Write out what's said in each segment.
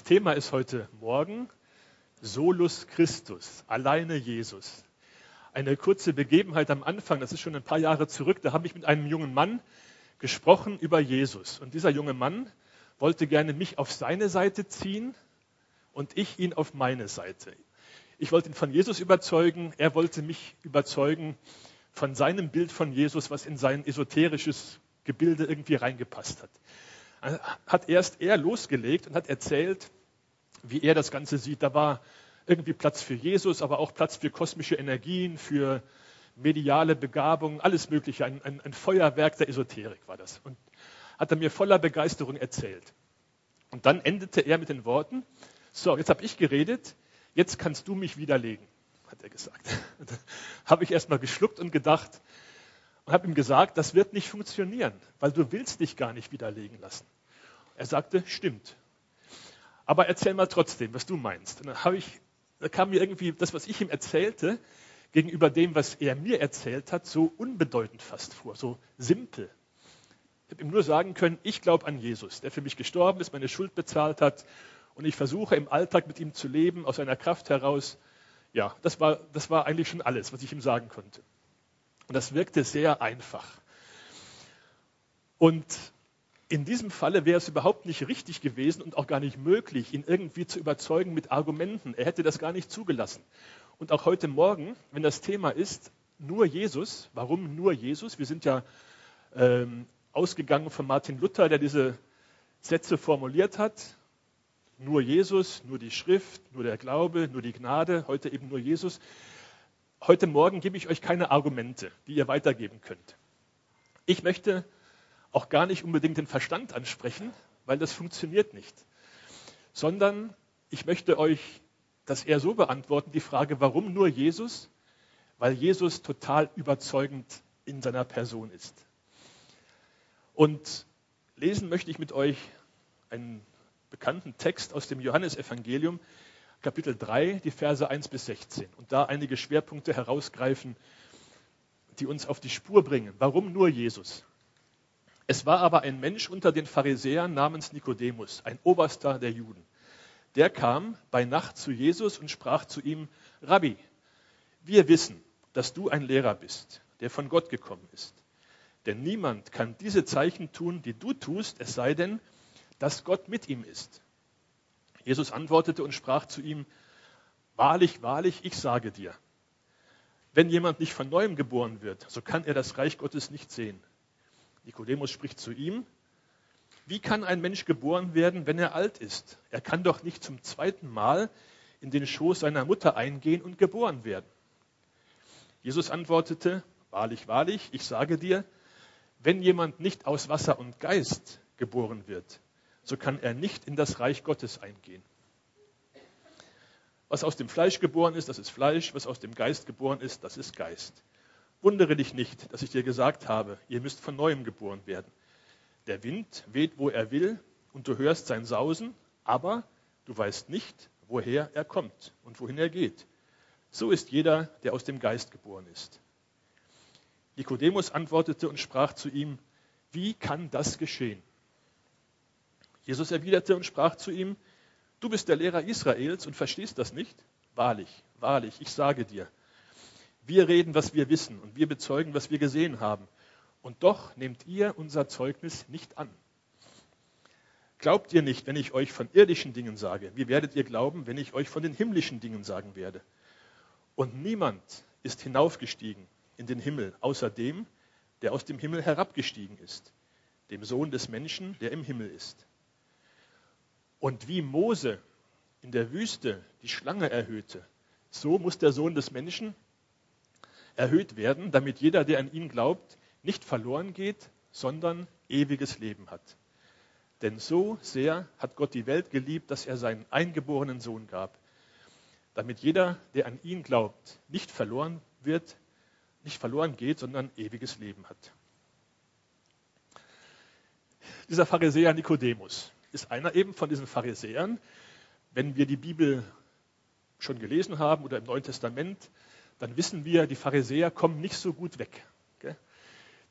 Das Thema ist heute Morgen Solus Christus, alleine Jesus. Eine kurze Begebenheit am Anfang, das ist schon ein paar Jahre zurück, da habe ich mit einem jungen Mann gesprochen über Jesus. Und dieser junge Mann wollte gerne mich auf seine Seite ziehen und ich ihn auf meine Seite. Ich wollte ihn von Jesus überzeugen, er wollte mich überzeugen von seinem Bild von Jesus, was in sein esoterisches Gebilde irgendwie reingepasst hat hat erst er losgelegt und hat erzählt, wie er das Ganze sieht. Da war irgendwie Platz für Jesus, aber auch Platz für kosmische Energien, für mediale Begabung, alles Mögliche. Ein, ein, ein Feuerwerk der Esoterik war das. Und hat er mir voller Begeisterung erzählt. Und dann endete er mit den Worten, so, jetzt habe ich geredet, jetzt kannst du mich widerlegen, hat er gesagt. habe ich erstmal geschluckt und gedacht, und habe ihm gesagt, das wird nicht funktionieren, weil du willst dich gar nicht widerlegen lassen. Er sagte, stimmt. Aber erzähl mal trotzdem, was du meinst. Und dann ich, da kam mir irgendwie das, was ich ihm erzählte, gegenüber dem, was er mir erzählt hat, so unbedeutend fast vor, so simpel. Ich habe ihm nur sagen können, ich glaube an Jesus, der für mich gestorben ist, meine Schuld bezahlt hat und ich versuche im Alltag mit ihm zu leben, aus seiner Kraft heraus. Ja, das war, das war eigentlich schon alles, was ich ihm sagen konnte. Und das wirkte sehr einfach. Und in diesem Falle wäre es überhaupt nicht richtig gewesen und auch gar nicht möglich, ihn irgendwie zu überzeugen mit Argumenten. Er hätte das gar nicht zugelassen. Und auch heute Morgen, wenn das Thema ist, nur Jesus, warum nur Jesus? Wir sind ja ähm, ausgegangen von Martin Luther, der diese Sätze formuliert hat. Nur Jesus, nur die Schrift, nur der Glaube, nur die Gnade, heute eben nur Jesus. Heute Morgen gebe ich euch keine Argumente, die ihr weitergeben könnt. Ich möchte auch gar nicht unbedingt den Verstand ansprechen, weil das funktioniert nicht, sondern ich möchte euch das eher so beantworten, die Frage, warum nur Jesus? Weil Jesus total überzeugend in seiner Person ist. Und lesen möchte ich mit euch einen bekannten Text aus dem Johannesevangelium, Kapitel 3, die Verse 1 bis 16 und da einige Schwerpunkte herausgreifen, die uns auf die Spur bringen. Warum nur Jesus? Es war aber ein Mensch unter den Pharisäern namens Nikodemus, ein Oberster der Juden. Der kam bei Nacht zu Jesus und sprach zu ihm, Rabbi, wir wissen, dass du ein Lehrer bist, der von Gott gekommen ist. Denn niemand kann diese Zeichen tun, die du tust, es sei denn, dass Gott mit ihm ist. Jesus antwortete und sprach zu ihm, Wahrlich, wahrlich, ich sage dir, wenn jemand nicht von neuem geboren wird, so kann er das Reich Gottes nicht sehen. Nikodemus spricht zu ihm, wie kann ein Mensch geboren werden, wenn er alt ist? Er kann doch nicht zum zweiten Mal in den Schoß seiner Mutter eingehen und geboren werden. Jesus antwortete, wahrlich, wahrlich, ich sage dir, wenn jemand nicht aus Wasser und Geist geboren wird, so kann er nicht in das Reich Gottes eingehen. Was aus dem Fleisch geboren ist, das ist Fleisch, was aus dem Geist geboren ist, das ist Geist. Wundere dich nicht, dass ich dir gesagt habe, ihr müsst von neuem geboren werden. Der Wind weht, wo er will, und du hörst sein Sausen, aber du weißt nicht, woher er kommt und wohin er geht. So ist jeder, der aus dem Geist geboren ist. Nikodemus antwortete und sprach zu ihm, wie kann das geschehen? Jesus erwiderte und sprach zu ihm, du bist der Lehrer Israels und verstehst das nicht? Wahrlich, wahrlich, ich sage dir, wir reden, was wir wissen und wir bezeugen, was wir gesehen haben. Und doch nehmt ihr unser Zeugnis nicht an. Glaubt ihr nicht, wenn ich euch von irdischen Dingen sage? Wie werdet ihr glauben, wenn ich euch von den himmlischen Dingen sagen werde? Und niemand ist hinaufgestiegen in den Himmel, außer dem, der aus dem Himmel herabgestiegen ist, dem Sohn des Menschen, der im Himmel ist. Und wie Mose in der Wüste die Schlange erhöhte, so muss der Sohn des Menschen erhöht werden, damit jeder, der an ihn glaubt, nicht verloren geht, sondern ewiges Leben hat. Denn so sehr hat Gott die Welt geliebt, dass er seinen eingeborenen Sohn gab, damit jeder, der an ihn glaubt, nicht verloren wird, nicht verloren geht, sondern ewiges Leben hat. Dieser Pharisäer Nikodemus, ist einer eben von diesen Pharisäern. Wenn wir die Bibel schon gelesen haben oder im Neuen Testament, dann wissen wir, die Pharisäer kommen nicht so gut weg.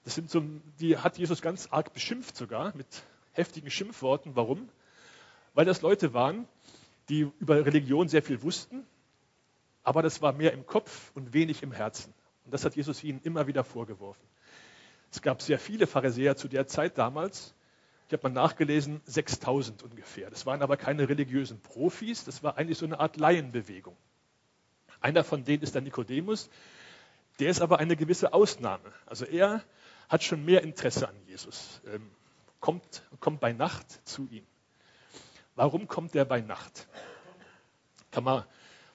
Das sind so, die hat Jesus ganz arg beschimpft sogar mit heftigen Schimpfworten. Warum? weil das Leute waren, die über Religion sehr viel wussten, aber das war mehr im Kopf und wenig im Herzen. Und das hat Jesus ihnen immer wieder vorgeworfen. Es gab sehr viele Pharisäer zu der Zeit damals. Ich habe mal nachgelesen, 6000 ungefähr. Das waren aber keine religiösen Profis, das war eigentlich so eine Art Laienbewegung. Einer von denen ist der Nikodemus, der ist aber eine gewisse Ausnahme. Also er hat schon mehr Interesse an Jesus, ähm, kommt, kommt bei Nacht zu ihm. Warum kommt er bei Nacht? Kann man,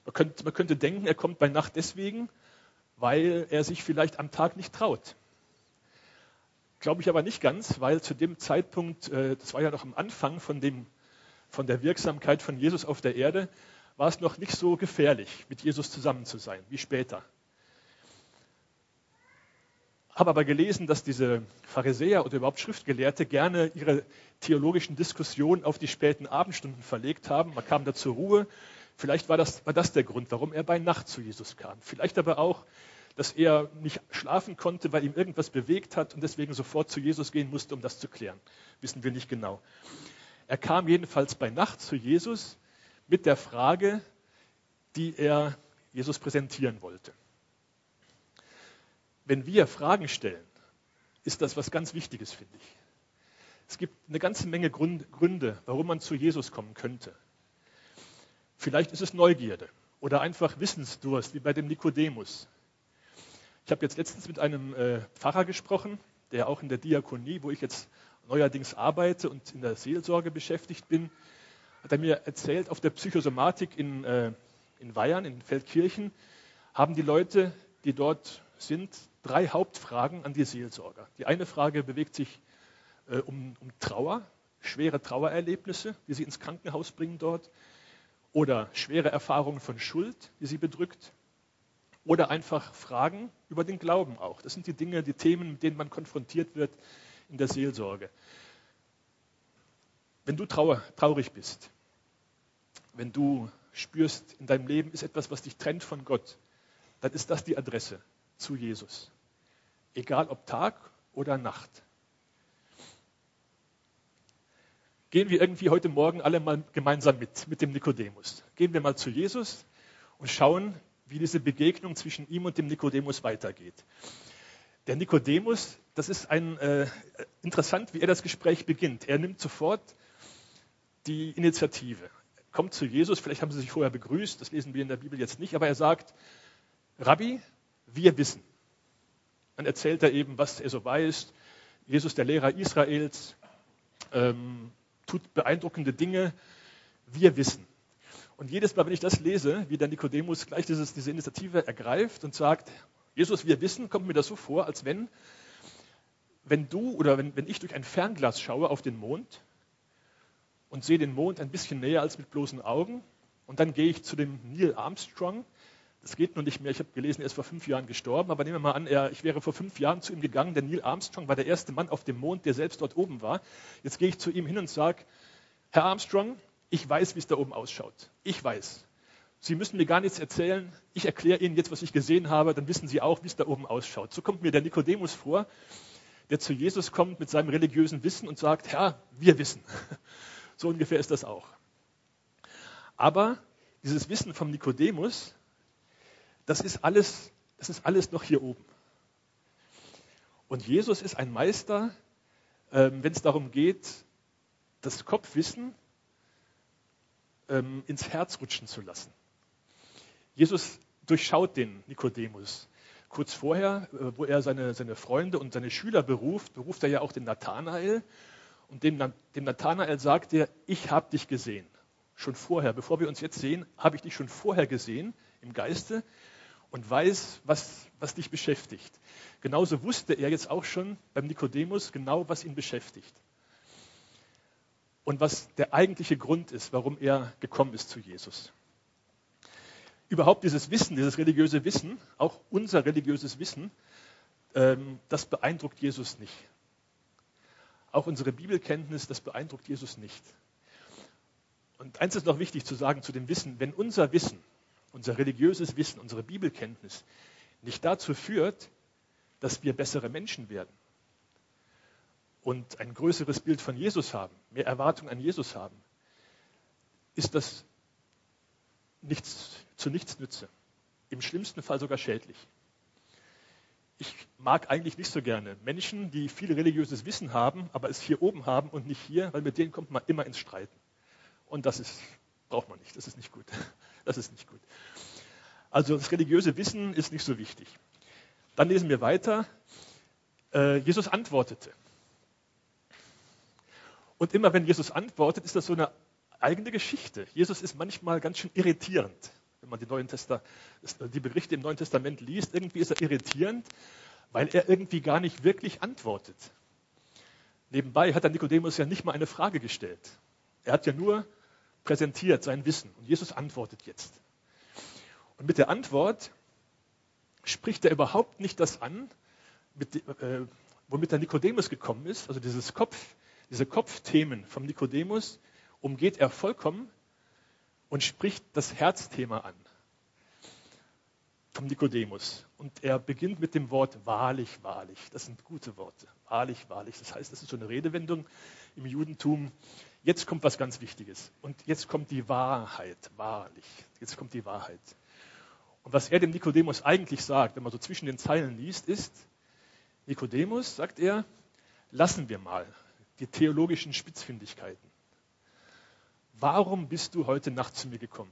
man, könnte, man könnte denken, er kommt bei Nacht deswegen, weil er sich vielleicht am Tag nicht traut. Glaube ich aber nicht ganz, weil zu dem Zeitpunkt, äh, das war ja noch am Anfang von, dem, von der Wirksamkeit von Jesus auf der Erde, war es noch nicht so gefährlich, mit Jesus zusammen zu sein, wie später. Habe aber gelesen, dass diese Pharisäer oder überhaupt Schriftgelehrte gerne ihre theologischen Diskussionen auf die späten Abendstunden verlegt haben. Man kam da zur Ruhe. Vielleicht war das, war das der Grund, warum er bei Nacht zu Jesus kam. Vielleicht aber auch, dass er nicht schlafen konnte, weil ihm irgendwas bewegt hat und deswegen sofort zu Jesus gehen musste, um das zu klären. Wissen wir nicht genau. Er kam jedenfalls bei Nacht zu Jesus mit der Frage, die er Jesus präsentieren wollte. Wenn wir Fragen stellen, ist das was ganz Wichtiges, finde ich. Es gibt eine ganze Menge Gründe, warum man zu Jesus kommen könnte. Vielleicht ist es Neugierde oder einfach Wissensdurst, wie bei dem Nikodemus. Ich habe jetzt letztens mit einem äh, Pfarrer gesprochen, der auch in der Diakonie, wo ich jetzt neuerdings arbeite und in der Seelsorge beschäftigt bin, hat er mir erzählt, auf der Psychosomatik in, äh, in Weyern, in Feldkirchen, haben die Leute, die dort sind, drei Hauptfragen an die Seelsorger. Die eine Frage bewegt sich äh, um, um Trauer, schwere Trauererlebnisse, die sie ins Krankenhaus bringen dort, oder schwere Erfahrungen von Schuld, die sie bedrückt, oder einfach Fragen über den Glauben auch. Das sind die Dinge, die Themen, mit denen man konfrontiert wird in der Seelsorge. Wenn du trauer, traurig bist, wenn du spürst, in deinem Leben ist etwas, was dich trennt von Gott, dann ist das die Adresse zu Jesus. Egal ob Tag oder Nacht. Gehen wir irgendwie heute Morgen alle mal gemeinsam mit, mit dem Nikodemus. Gehen wir mal zu Jesus und schauen, wie diese Begegnung zwischen ihm und dem Nikodemus weitergeht. Der Nikodemus, das ist ein, äh, interessant, wie er das Gespräch beginnt. Er nimmt sofort die Initiative, kommt zu Jesus, vielleicht haben sie sich vorher begrüßt, das lesen wir in der Bibel jetzt nicht, aber er sagt, Rabbi, wir wissen. Dann erzählt er eben, was er so weiß. Jesus, der Lehrer Israels, ähm, tut beeindruckende Dinge. Wir wissen. Und jedes Mal, wenn ich das lese, wie der Nikodemus gleich dieses, diese Initiative ergreift und sagt, Jesus, wir wissen, kommt mir das so vor, als wenn, wenn du oder wenn, wenn ich durch ein Fernglas schaue auf den Mond und sehe den Mond ein bisschen näher als mit bloßen Augen und dann gehe ich zu dem Neil Armstrong. Das geht nun nicht mehr. Ich habe gelesen, er ist vor fünf Jahren gestorben, aber nehmen wir mal an, er, ich wäre vor fünf Jahren zu ihm gegangen. Der Neil Armstrong war der erste Mann auf dem Mond, der selbst dort oben war. Jetzt gehe ich zu ihm hin und sage, Herr Armstrong, ich weiß, wie es da oben ausschaut. Ich weiß. Sie müssen mir gar nichts erzählen. Ich erkläre Ihnen jetzt, was ich gesehen habe, dann wissen Sie auch, wie es da oben ausschaut. So kommt mir der Nikodemus vor, der zu Jesus kommt mit seinem religiösen Wissen und sagt, Herr, wir wissen. So ungefähr ist das auch. Aber dieses Wissen vom Nikodemus, das ist alles, das ist alles noch hier oben. Und Jesus ist ein Meister, ähm, wenn es darum geht, das Kopfwissen ähm, ins Herz rutschen zu lassen. Jesus durchschaut den Nikodemus. Kurz vorher, äh, wo er seine, seine Freunde und seine Schüler beruft, beruft er ja auch den Nathanael. Und dem, dem Nathanael sagt er, ich habe dich gesehen. Schon vorher, bevor wir uns jetzt sehen, habe ich dich schon vorher gesehen im Geiste und weiß, was, was dich beschäftigt. Genauso wusste er jetzt auch schon beim Nikodemus genau, was ihn beschäftigt und was der eigentliche Grund ist, warum er gekommen ist zu Jesus. Überhaupt dieses Wissen, dieses religiöse Wissen, auch unser religiöses Wissen, ähm, das beeindruckt Jesus nicht. Auch unsere Bibelkenntnis, das beeindruckt Jesus nicht. Und eins ist noch wichtig zu sagen zu dem Wissen, wenn unser Wissen, unser religiöses Wissen, unsere Bibelkenntnis nicht dazu führt, dass wir bessere Menschen werden, und ein größeres Bild von Jesus haben, mehr Erwartung an Jesus haben, ist das nichts, zu nichts nütze. Im schlimmsten Fall sogar schädlich. Ich mag eigentlich nicht so gerne Menschen, die viel religiöses Wissen haben, aber es hier oben haben und nicht hier, weil mit denen kommt man immer ins Streiten. Und das ist, braucht man nicht, das ist nicht gut. Das ist nicht gut. Also das religiöse Wissen ist nicht so wichtig. Dann lesen wir weiter. Äh, Jesus antwortete. Und immer wenn Jesus antwortet, ist das so eine eigene Geschichte. Jesus ist manchmal ganz schön irritierend. Wenn man die, Neuen Testa die Berichte im Neuen Testament liest, irgendwie ist er irritierend, weil er irgendwie gar nicht wirklich antwortet. Nebenbei hat der Nikodemus ja nicht mal eine Frage gestellt. Er hat ja nur präsentiert sein Wissen und Jesus antwortet jetzt. Und mit der Antwort spricht er überhaupt nicht das an, mit, äh, womit der Nikodemus gekommen ist, also dieses Kopf, diese Kopfthemen vom Nikodemus, umgeht er vollkommen und spricht das Herzthema an vom Nikodemus. Und er beginnt mit dem Wort wahrlich, wahrlich. Das sind gute Worte. Wahrlich, wahrlich. Das heißt, das ist so eine Redewendung im Judentum. Jetzt kommt was ganz Wichtiges. Und jetzt kommt die Wahrheit, wahrlich. Jetzt kommt die Wahrheit. Und was er dem Nikodemus eigentlich sagt, wenn man so zwischen den Zeilen liest, ist, Nikodemus, sagt er, lassen wir mal die theologischen Spitzfindigkeiten. Warum bist du heute Nacht zu mir gekommen?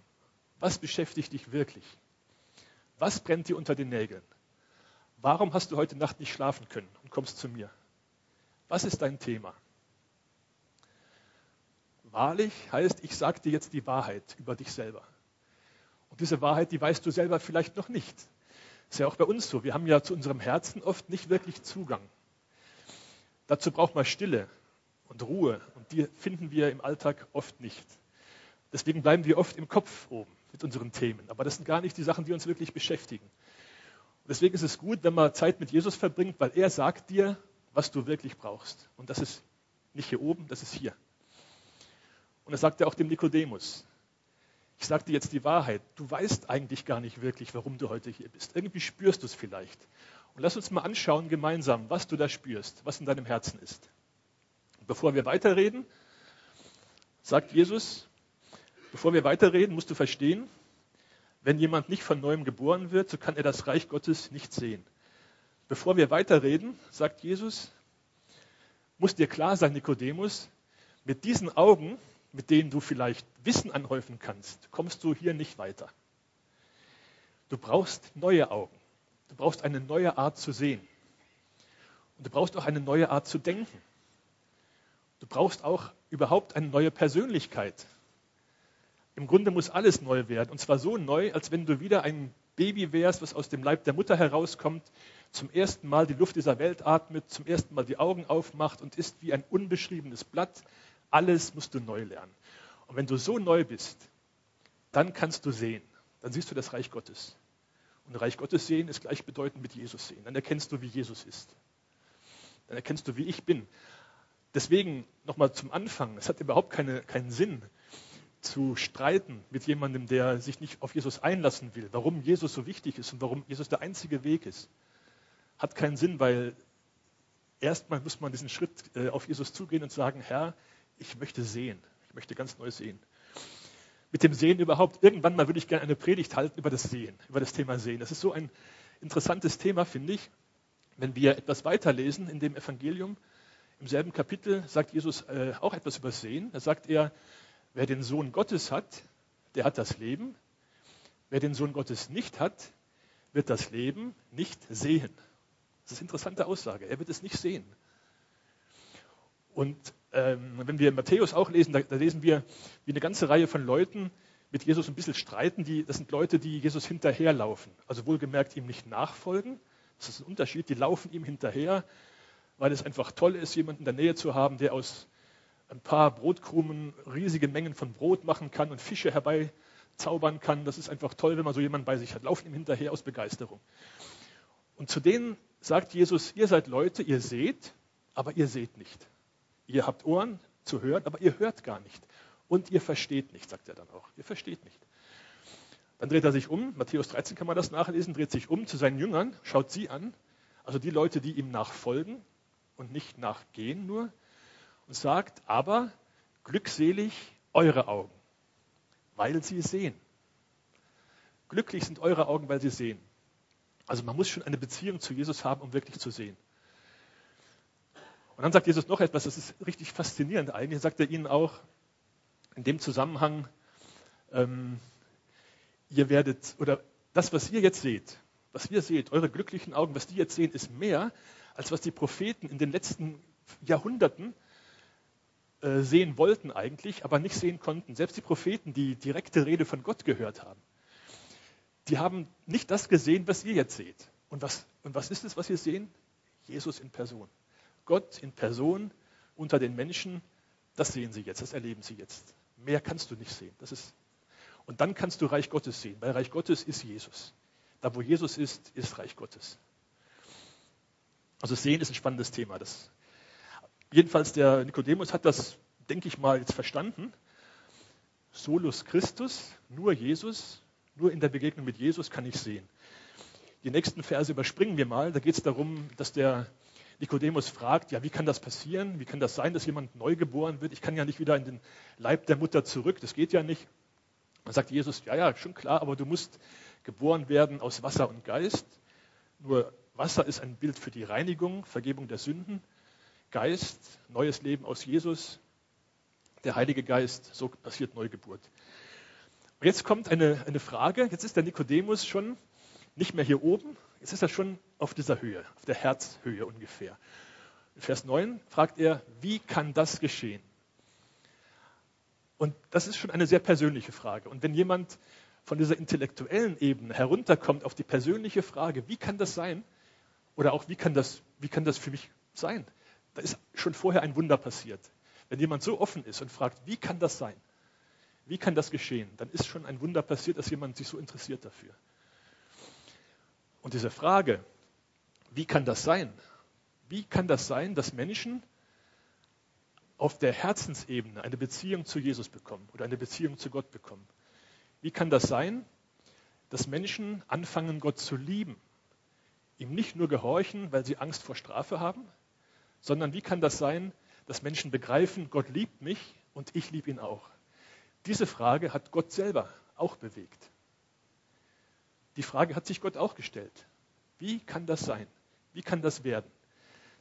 Was beschäftigt dich wirklich? Was brennt dir unter den Nägeln? Warum hast du heute Nacht nicht schlafen können und kommst zu mir? Was ist dein Thema? Wahrlich heißt, ich sage dir jetzt die Wahrheit über dich selber. Und diese Wahrheit, die weißt du selber vielleicht noch nicht. Ist ja auch bei uns so. Wir haben ja zu unserem Herzen oft nicht wirklich Zugang. Dazu braucht man Stille und Ruhe. Und die finden wir im Alltag oft nicht. Deswegen bleiben wir oft im Kopf oben mit unseren Themen. Aber das sind gar nicht die Sachen, die uns wirklich beschäftigen. Und deswegen ist es gut, wenn man Zeit mit Jesus verbringt, weil er sagt dir, was du wirklich brauchst. Und das ist nicht hier oben, das ist hier. Und das sagt er auch dem Nikodemus ich sage dir jetzt die Wahrheit, du weißt eigentlich gar nicht wirklich, warum du heute hier bist. Irgendwie spürst du es vielleicht. Und lass uns mal anschauen gemeinsam, was du da spürst, was in deinem Herzen ist. Bevor wir weiterreden, sagt Jesus, bevor wir weiterreden, musst du verstehen, wenn jemand nicht von neuem geboren wird, so kann er das Reich Gottes nicht sehen. Bevor wir weiterreden, sagt Jesus, muss dir klar sein, Nikodemus, mit diesen Augen mit denen du vielleicht Wissen anhäufen kannst, kommst du hier nicht weiter. Du brauchst neue Augen. Du brauchst eine neue Art zu sehen. Und du brauchst auch eine neue Art zu denken. Du brauchst auch überhaupt eine neue Persönlichkeit. Im Grunde muss alles neu werden. Und zwar so neu, als wenn du wieder ein Baby wärst, was aus dem Leib der Mutter herauskommt, zum ersten Mal die Luft dieser Welt atmet, zum ersten Mal die Augen aufmacht und ist wie ein unbeschriebenes Blatt, alles musst du neu lernen. Und wenn du so neu bist, dann kannst du sehen. Dann siehst du das Reich Gottes. Und Reich Gottes sehen ist gleichbedeutend mit Jesus sehen. Dann erkennst du, wie Jesus ist. Dann erkennst du, wie ich bin. Deswegen nochmal zum Anfang. Es hat überhaupt keine, keinen Sinn, zu streiten mit jemandem, der sich nicht auf Jesus einlassen will, warum Jesus so wichtig ist und warum Jesus der einzige Weg ist. Hat keinen Sinn, weil erstmal muss man diesen Schritt äh, auf Jesus zugehen und sagen, Herr, ich möchte sehen. Ich möchte ganz neu sehen. Mit dem Sehen überhaupt, irgendwann mal würde ich gerne eine Predigt halten über das Sehen, über das Thema Sehen. Das ist so ein interessantes Thema, finde ich. Wenn wir etwas weiterlesen in dem Evangelium, im selben Kapitel sagt Jesus äh, auch etwas über Sehen. Da sagt er, wer den Sohn Gottes hat, der hat das Leben. Wer den Sohn Gottes nicht hat, wird das Leben nicht sehen. Das ist eine interessante Aussage. Er wird es nicht sehen. Und ähm, wenn wir Matthäus auch lesen, da, da, lesen wir, wie eine ganze Reihe von Leuten mit Jesus ein bisschen streiten. Die, das sind Leute, die Jesus hinterherlaufen. Also wohlgemerkt ihm nicht nachfolgen. Das ist ein Unterschied. Die laufen ihm hinterher, weil es einfach toll ist, jemanden in der Nähe zu haben, der aus ein paar Brotkrumen riesige Mengen von Brot machen kann und Fische herbeizaubern kann. Das ist einfach toll, wenn man so jemanden bei sich hat. Laufen ihm hinterher aus Begeisterung. Und zu denen sagt Jesus, ihr seid Leute, ihr seht, aber ihr seht nicht. Ihr habt Ohren zu hören, aber ihr hört gar nicht. Und ihr versteht nicht, sagt er dann auch. Ihr versteht nicht. Dann dreht er sich um, Matthäus 13 kann man das nachlesen, dreht sich um zu seinen Jüngern, schaut sie an, also die Leute, die ihm nachfolgen und nicht nachgehen nur, und sagt, aber glückselig eure Augen, weil sie sehen. Glücklich sind eure Augen, weil sie sehen. Also man muss schon eine Beziehung zu Jesus haben, um wirklich zu sehen. Und dann sagt Jesus noch etwas, das ist richtig faszinierend eigentlich. Sagt er ihnen auch in dem Zusammenhang, ähm, ihr werdet, oder das, was ihr jetzt seht, was ihr seht, eure glücklichen Augen, was die jetzt sehen, ist mehr, als was die Propheten in den letzten Jahrhunderten äh, sehen wollten eigentlich, aber nicht sehen konnten. Selbst die Propheten, die direkte Rede von Gott gehört haben, die haben nicht das gesehen, was ihr jetzt seht. Und was, und was ist es, was ihr sehen? Jesus in Person. Gott in Person unter den Menschen, das sehen sie jetzt, das erleben sie jetzt. Mehr kannst du nicht sehen. Das ist, und dann kannst du Reich Gottes sehen, weil Reich Gottes ist Jesus. Da, wo Jesus ist, ist Reich Gottes. Also sehen ist ein spannendes Thema. Das, jedenfalls der Nikodemus hat das, denke ich mal, jetzt verstanden. Solus Christus, nur Jesus, nur in der Begegnung mit Jesus kann ich sehen. Die nächsten Verse überspringen wir mal. Da geht es darum, dass der Nikodemus fragt, ja, wie kann das passieren? Wie kann das sein, dass jemand neu geboren wird? Ich kann ja nicht wieder in den Leib der Mutter zurück. Das geht ja nicht. Dann sagt Jesus, ja, ja, schon klar, aber du musst geboren werden aus Wasser und Geist. Nur Wasser ist ein Bild für die Reinigung, Vergebung der Sünden. Geist, neues Leben aus Jesus. Der Heilige Geist, so passiert Neugeburt. Und jetzt kommt eine, eine Frage. Jetzt ist der Nikodemus schon nicht mehr hier oben, jetzt ist er schon auf dieser Höhe, auf der Herzhöhe ungefähr. Vers 9 fragt er, wie kann das geschehen? Und das ist schon eine sehr persönliche Frage. Und wenn jemand von dieser intellektuellen Ebene herunterkommt auf die persönliche Frage, wie kann das sein? Oder auch, wie kann das, wie kann das für mich sein? Da ist schon vorher ein Wunder passiert. Wenn jemand so offen ist und fragt, wie kann das sein? Wie kann das geschehen? Dann ist schon ein Wunder passiert, dass jemand sich so interessiert dafür. Und diese Frage, wie kann das sein? Wie kann das sein, dass Menschen auf der Herzensebene eine Beziehung zu Jesus bekommen oder eine Beziehung zu Gott bekommen? Wie kann das sein, dass Menschen anfangen, Gott zu lieben? Ihm nicht nur gehorchen, weil sie Angst vor Strafe haben, sondern wie kann das sein, dass Menschen begreifen, Gott liebt mich und ich liebe ihn auch? Diese Frage hat Gott selber auch bewegt. Die Frage hat sich Gott auch gestellt. Wie kann das sein? Wie kann das werden,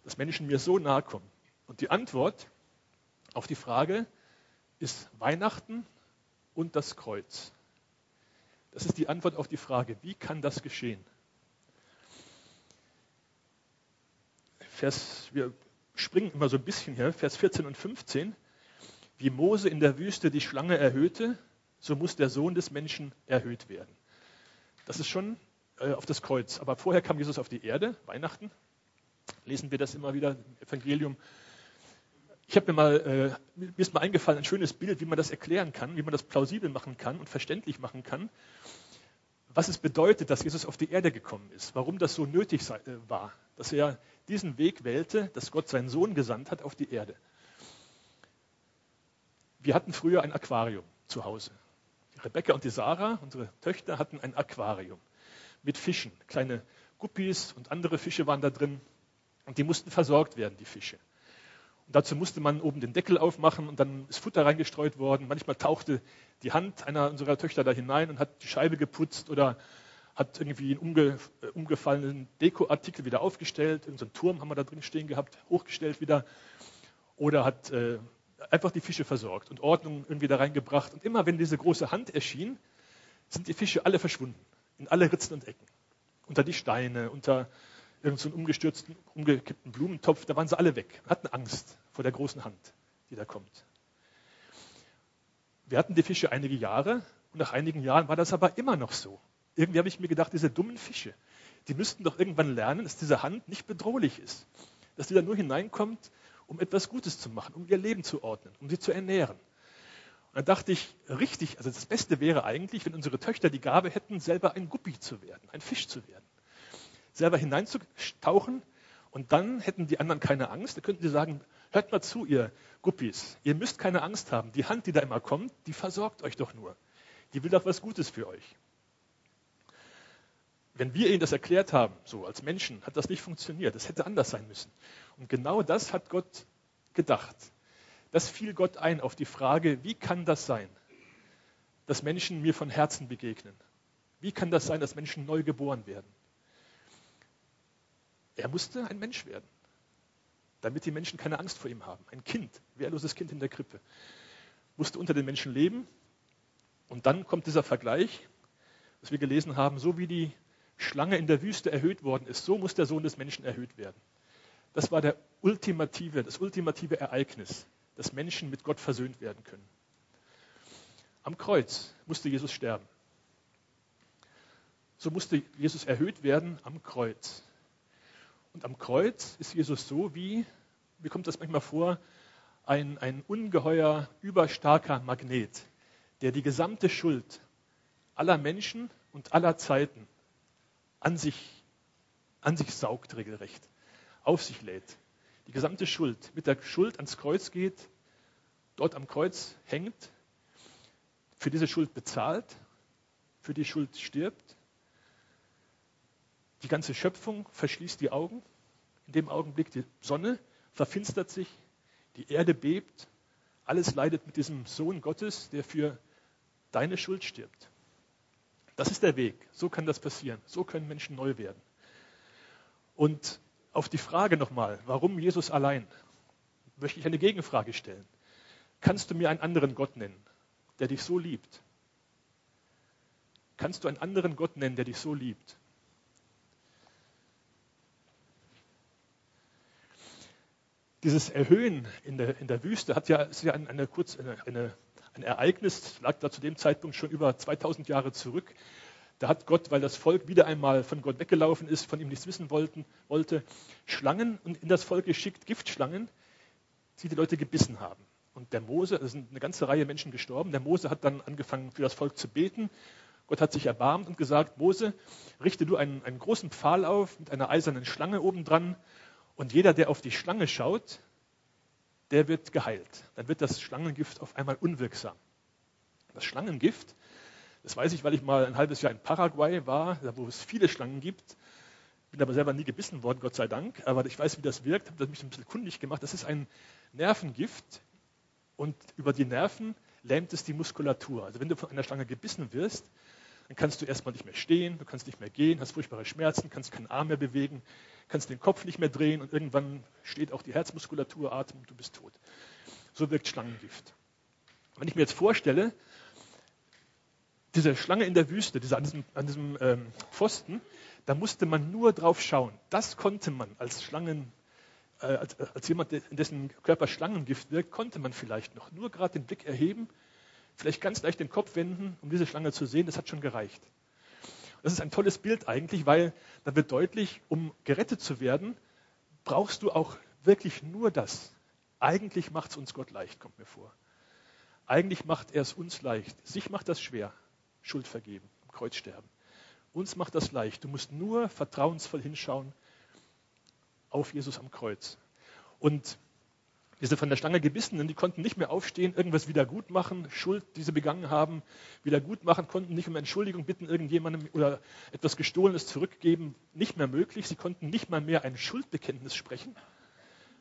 dass Menschen mir so nahe kommen? Und die Antwort auf die Frage ist Weihnachten und das Kreuz. Das ist die Antwort auf die Frage, wie kann das geschehen? Vers, wir springen immer so ein bisschen hier, Vers 14 und 15. Wie Mose in der Wüste die Schlange erhöhte, so muss der Sohn des Menschen erhöht werden. Das ist schon äh, auf das Kreuz. Aber vorher kam Jesus auf die Erde, Weihnachten. Lesen wir das immer wieder im Evangelium. Ich habe mir mal, äh, mir ist mal eingefallen, ein schönes Bild, wie man das erklären kann, wie man das plausibel machen kann und verständlich machen kann, was es bedeutet, dass Jesus auf die Erde gekommen ist, warum das so nötig sei, äh, war, dass er diesen Weg wählte, dass Gott seinen Sohn gesandt hat auf die Erde. Wir hatten früher ein Aquarium zu Hause. Rebecca und die Sarah, unsere Töchter, hatten ein Aquarium mit Fischen. Kleine Guppies und andere Fische waren da drin. Und die mussten versorgt werden, die Fische. Und dazu musste man oben den Deckel aufmachen und dann ist Futter reingestreut worden. Manchmal tauchte die Hand einer unserer Töchter da hinein und hat die Scheibe geputzt oder hat irgendwie einen umge, äh, umgefallenen Dekoartikel wieder aufgestellt. So Turm haben wir da drin stehen gehabt, hochgestellt wieder. Oder hat äh, einfach die Fische versorgt und Ordnung irgendwie da reingebracht. Und immer wenn diese große Hand erschien, sind die Fische alle verschwunden. In alle Ritzen und Ecken. Unter die Steine, unter irgendeinen so umgestürzten, umgekippten Blumentopf, da waren sie alle weg. Hatten Angst vor der großen Hand, die da kommt. Wir hatten die Fische einige Jahre und nach einigen Jahren war das aber immer noch so. Irgendwie habe ich mir gedacht, diese dummen Fische, die müssten doch irgendwann lernen, dass diese Hand nicht bedrohlich ist. Dass die da nur hineinkommt, um etwas Gutes zu machen, um ihr Leben zu ordnen, um sie zu ernähren. Und dann dachte ich, richtig, also das Beste wäre eigentlich, wenn unsere Töchter die Gabe hätten, selber ein Guppi zu werden, ein Fisch zu werden. Selber hineinzutauchen und dann hätten die anderen keine Angst. Da könnten sie sagen, hört mal zu, ihr Guppis, ihr müsst keine Angst haben. Die Hand, die da immer kommt, die versorgt euch doch nur. Die will doch was Gutes für euch. Wenn wir ihnen das erklärt haben, so als Menschen, hat das nicht funktioniert. Das hätte anders sein müssen. Und genau das hat Gott gedacht. Das fiel Gott ein auf die Frage, wie kann das sein, dass Menschen mir von Herzen begegnen? Wie kann das sein, dass Menschen neu geboren werden? Er musste ein Mensch werden, damit die Menschen keine Angst vor ihm haben. Ein Kind, wehrloses Kind in der Krippe, musste unter den Menschen leben. Und dann kommt dieser Vergleich, was wir gelesen haben, so wie die Schlange in der Wüste erhöht worden ist, so muss der Sohn des Menschen erhöht werden. Das war der ultimative, das ultimative Ereignis, dass Menschen mit Gott versöhnt werden können. Am Kreuz musste Jesus sterben. So musste Jesus erhöht werden am Kreuz. Und am Kreuz ist Jesus so wie, wie kommt das manchmal vor, ein, ein ungeheuer, überstarker Magnet, der die gesamte Schuld aller Menschen und aller Zeiten an sich, an sich saugt regelrecht, auf sich lädt. Die gesamte Schuld, mit der Schuld ans Kreuz geht, dort am Kreuz hängt, für diese Schuld bezahlt, für die Schuld stirbt. Die ganze Schöpfung verschließt die Augen. In dem Augenblick die Sonne verfinstert sich, die Erde bebt, alles leidet mit diesem Sohn Gottes, der für deine Schuld stirbt. Das ist der Weg. So kann das passieren. So können Menschen neu werden. Und auf die Frage nochmal, warum Jesus allein, möchte ich eine Gegenfrage stellen. Kannst du mir einen anderen Gott nennen, der dich so liebt? Kannst du einen anderen Gott nennen, der dich so liebt? Dieses Erhöhen in der, in der Wüste hat ja, ist ja eine, eine, eine ein Ereignis, lag da zu dem Zeitpunkt schon über 2000 Jahre zurück. Da hat Gott, weil das Volk wieder einmal von Gott weggelaufen ist, von ihm nichts wissen wollten, wollte, Schlangen und in das Volk geschickt, Giftschlangen, die die Leute gebissen haben. Und der Mose, es sind eine ganze Reihe Menschen gestorben, der Mose hat dann angefangen für das Volk zu beten. Gott hat sich erbarmt und gesagt, Mose, richte du einen, einen großen Pfahl auf mit einer eisernen Schlange obendran und jeder, der auf die Schlange schaut, der wird geheilt. Dann wird das Schlangengift auf einmal unwirksam. Das Schlangengift, das weiß ich, weil ich mal ein halbes Jahr in Paraguay war, wo es viele Schlangen gibt. Bin aber selber nie gebissen worden, Gott sei Dank. Aber ich weiß, wie das wirkt, habe mich ein bisschen kundig gemacht. Das ist ein Nervengift und über die Nerven lähmt es die Muskulatur. Also wenn du von einer Schlange gebissen wirst, dann kannst du erstmal nicht mehr stehen, du kannst nicht mehr gehen, hast furchtbare Schmerzen, kannst keinen Arm mehr bewegen, kannst den Kopf nicht mehr drehen und irgendwann steht auch die Herzmuskulatur, Atem und du bist tot. So wirkt Schlangengift. Wenn ich mir jetzt vorstelle, diese Schlange in der Wüste, diese, an diesem, an diesem ähm, Pfosten, da musste man nur drauf schauen. Das konnte man als Schlangen, äh, als, als, jemand, in dessen Körper Schlangengift wirkt, konnte man vielleicht noch nur gerade den Blick erheben, vielleicht ganz leicht den Kopf wenden, um diese Schlange zu sehen. Das hat schon gereicht. Das ist ein tolles Bild eigentlich, weil da wird deutlich, um gerettet zu werden, brauchst du auch wirklich nur das. Eigentlich macht es uns Gott leicht, kommt mir vor. Eigentlich macht er es uns leicht. Sich macht das schwer. Schuld vergeben, Kreuz sterben. Uns macht das leicht. Du musst nur vertrauensvoll hinschauen auf Jesus am Kreuz. Und diese von der Stange gebissenen, die konnten nicht mehr aufstehen, irgendwas wieder gut machen, Schuld, die sie begangen haben, wieder gut machen, konnten nicht um Entschuldigung bitten, irgendjemandem oder etwas Gestohlenes zurückgeben, nicht mehr möglich. Sie konnten nicht mal mehr ein Schuldbekenntnis sprechen,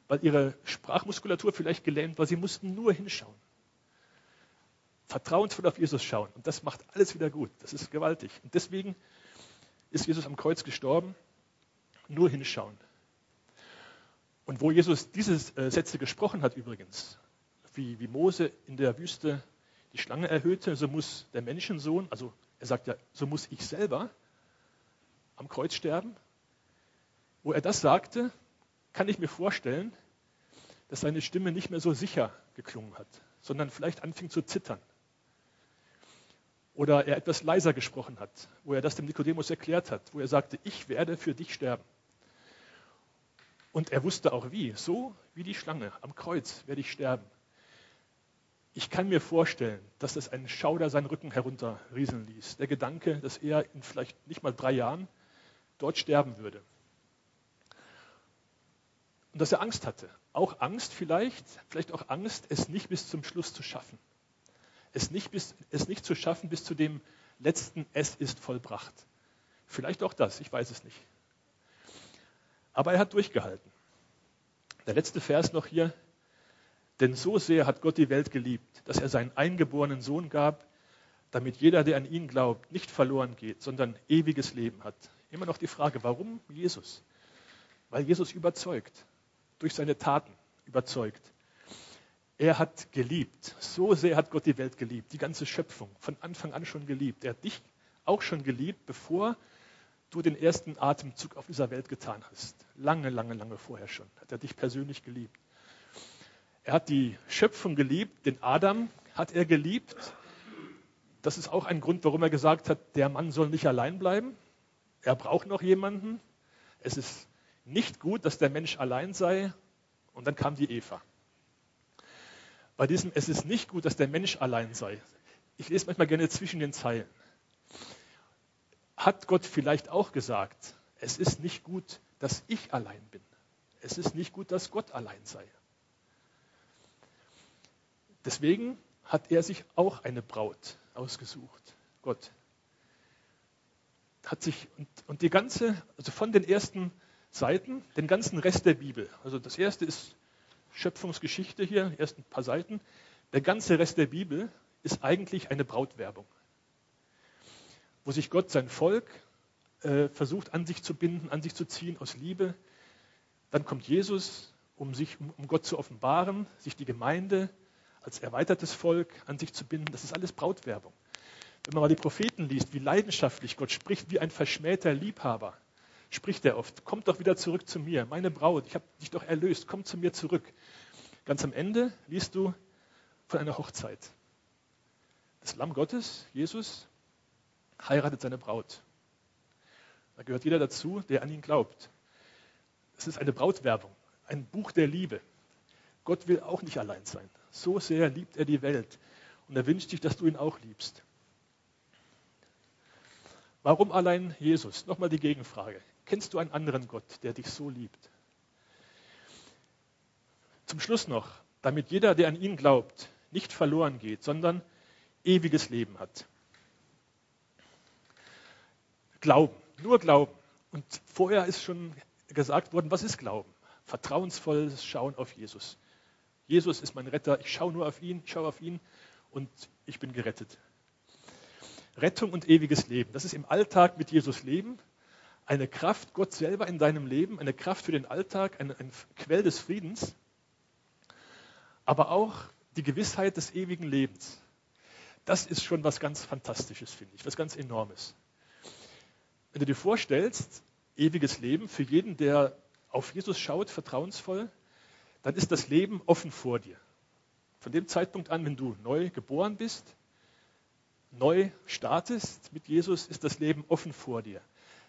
weil ihre Sprachmuskulatur vielleicht gelähmt war. Sie mussten nur hinschauen. Vertrauensvoll auf Jesus schauen. Und das macht alles wieder gut. Das ist gewaltig. Und deswegen ist Jesus am Kreuz gestorben. Nur hinschauen. Und wo Jesus diese äh, Sätze gesprochen hat übrigens, wie, wie Mose in der Wüste die Schlange erhöhte, so muss der Menschensohn, also er sagt ja, so muss ich selber am Kreuz sterben. Wo er das sagte, kann ich mir vorstellen, dass seine Stimme nicht mehr so sicher geklungen hat, sondern vielleicht anfing zu zittern. Oder er etwas leiser gesprochen hat, wo er das dem Nikodemus erklärt hat, wo er sagte, ich werde für dich sterben. Und er wusste auch wie. So wie die Schlange am Kreuz werde ich sterben. Ich kann mir vorstellen, dass das einen Schauder seinen Rücken herunterrieseln ließ. Der Gedanke, dass er in vielleicht nicht mal drei Jahren dort sterben würde. Und dass er Angst hatte. Auch Angst vielleicht, vielleicht auch Angst, es nicht bis zum Schluss zu schaffen. Es nicht, bis, es nicht zu schaffen bis zu dem letzten Es ist vollbracht. Vielleicht auch das, ich weiß es nicht. Aber er hat durchgehalten. Der letzte Vers noch hier. Denn so sehr hat Gott die Welt geliebt, dass er seinen eingeborenen Sohn gab, damit jeder, der an ihn glaubt, nicht verloren geht, sondern ewiges Leben hat. Immer noch die Frage, warum Jesus? Weil Jesus überzeugt, durch seine Taten überzeugt. Er hat geliebt. So sehr hat Gott die Welt geliebt, die ganze Schöpfung, von Anfang an schon geliebt. Er hat dich auch schon geliebt, bevor du den ersten Atemzug auf dieser Welt getan hast. Lange, lange, lange vorher schon hat er dich persönlich geliebt. Er hat die Schöpfung geliebt, den Adam hat er geliebt. Das ist auch ein Grund, warum er gesagt hat, der Mann soll nicht allein bleiben. Er braucht noch jemanden. Es ist nicht gut, dass der Mensch allein sei. Und dann kam die Eva. Bei diesem Es ist nicht gut, dass der Mensch allein sei. Ich lese manchmal gerne zwischen den Zeilen. Hat Gott vielleicht auch gesagt, es ist nicht gut, dass ich allein bin. Es ist nicht gut, dass Gott allein sei. Deswegen hat er sich auch eine Braut ausgesucht, Gott. Hat sich, und, und die ganze, also von den ersten Seiten, den ganzen Rest der Bibel, also das erste ist Schöpfungsgeschichte hier, ersten paar Seiten, der ganze Rest der Bibel ist eigentlich eine Brautwerbung, wo sich Gott sein Volk äh, versucht an sich zu binden, an sich zu ziehen aus Liebe. Dann kommt Jesus, um sich, um, Gott zu offenbaren, sich die Gemeinde als erweitertes Volk an sich zu binden. Das ist alles Brautwerbung. Wenn man mal die Propheten liest, wie leidenschaftlich Gott spricht, wie ein verschmähter Liebhaber, spricht er oft, kommt doch wieder zurück zu mir, meine Braut, ich habe dich doch erlöst, komm zu mir zurück. Ganz am Ende liest du von einer Hochzeit. Das Lamm Gottes, Jesus, heiratet seine Braut. Da gehört jeder dazu, der an ihn glaubt. Es ist eine Brautwerbung, ein Buch der Liebe. Gott will auch nicht allein sein. So sehr liebt er die Welt und er wünscht sich, dass du ihn auch liebst. Warum allein Jesus? Nochmal die Gegenfrage. Kennst du einen anderen Gott, der dich so liebt? Zum Schluss noch, damit jeder, der an ihn glaubt, nicht verloren geht, sondern ewiges Leben hat. Glauben, nur Glauben. Und vorher ist schon gesagt worden, was ist Glauben? Vertrauensvolles Schauen auf Jesus. Jesus ist mein Retter, ich schaue nur auf ihn, schaue auf ihn und ich bin gerettet. Rettung und ewiges Leben, das ist im Alltag mit Jesus Leben, eine Kraft, Gott selber in deinem Leben, eine Kraft für den Alltag, ein, ein Quell des Friedens, aber auch die Gewissheit des ewigen Lebens. Das ist schon was ganz Fantastisches, finde ich, was ganz Enormes. Wenn du dir vorstellst, ewiges Leben für jeden, der auf Jesus schaut, vertrauensvoll, dann ist das Leben offen vor dir. Von dem Zeitpunkt an, wenn du neu geboren bist, neu startest mit Jesus, ist das Leben offen vor dir.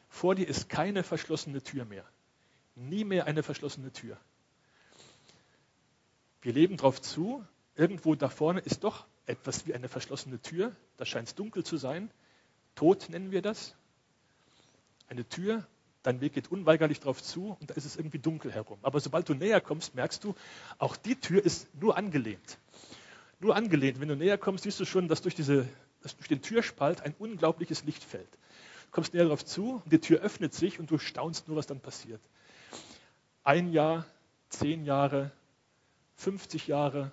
Vor dir ist keine verschlossene Tür mehr. Nie mehr eine verschlossene Tür. Wir leben darauf zu, irgendwo da vorne ist doch etwas wie eine verschlossene Tür, da scheint es dunkel zu sein. Tod nennen wir das. Eine Tür, Dein Weg geht unweigerlich darauf zu und da ist es irgendwie dunkel herum. Aber sobald du näher kommst, merkst du, auch die Tür ist nur angelehnt. Nur angelehnt. Wenn du näher kommst, siehst du schon, dass durch, diese, dass durch den Türspalt ein unglaubliches Licht fällt. Du kommst näher darauf zu und die Tür öffnet sich und du staunst nur, was dann passiert. Ein Jahr, zehn Jahre, 50 Jahre,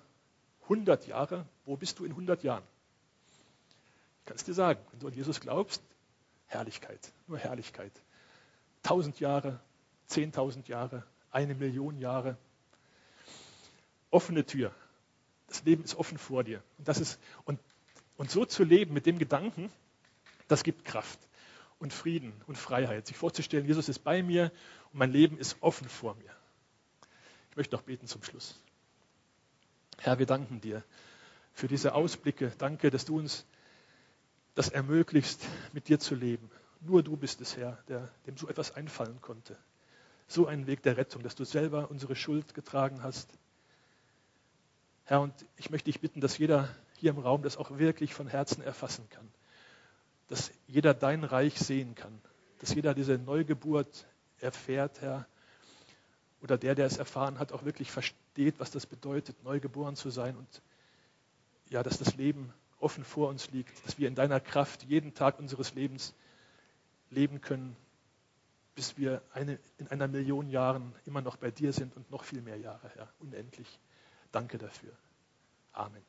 100 Jahre. Wo bist du in 100 Jahren? Ich kann es dir sagen, wenn du an Jesus glaubst, Herrlichkeit, nur Herrlichkeit. Tausend Jahre, zehntausend Jahre, eine Million Jahre. Offene Tür. Das Leben ist offen vor dir. Und, das ist, und, und so zu leben mit dem Gedanken, das gibt Kraft und Frieden und Freiheit. Sich vorzustellen, Jesus ist bei mir und mein Leben ist offen vor mir. Ich möchte noch beten zum Schluss. Herr, wir danken dir für diese Ausblicke. Danke, dass du uns das ermöglicht, mit dir zu leben. Nur du bist es, Herr, der, dem so etwas einfallen konnte. So ein Weg der Rettung, dass du selber unsere Schuld getragen hast. Herr, und ich möchte dich bitten, dass jeder hier im Raum das auch wirklich von Herzen erfassen kann. Dass jeder dein Reich sehen kann. Dass jeder diese Neugeburt erfährt, Herr. Oder der, der es erfahren hat, auch wirklich versteht, was das bedeutet, neugeboren zu sein. Und ja, dass das Leben offen vor uns liegt. Dass wir in deiner Kraft jeden Tag unseres Lebens leben können, bis wir eine, in einer Million Jahren immer noch bei dir sind und noch viel mehr Jahre, Herr. Unendlich. Danke dafür. Amen.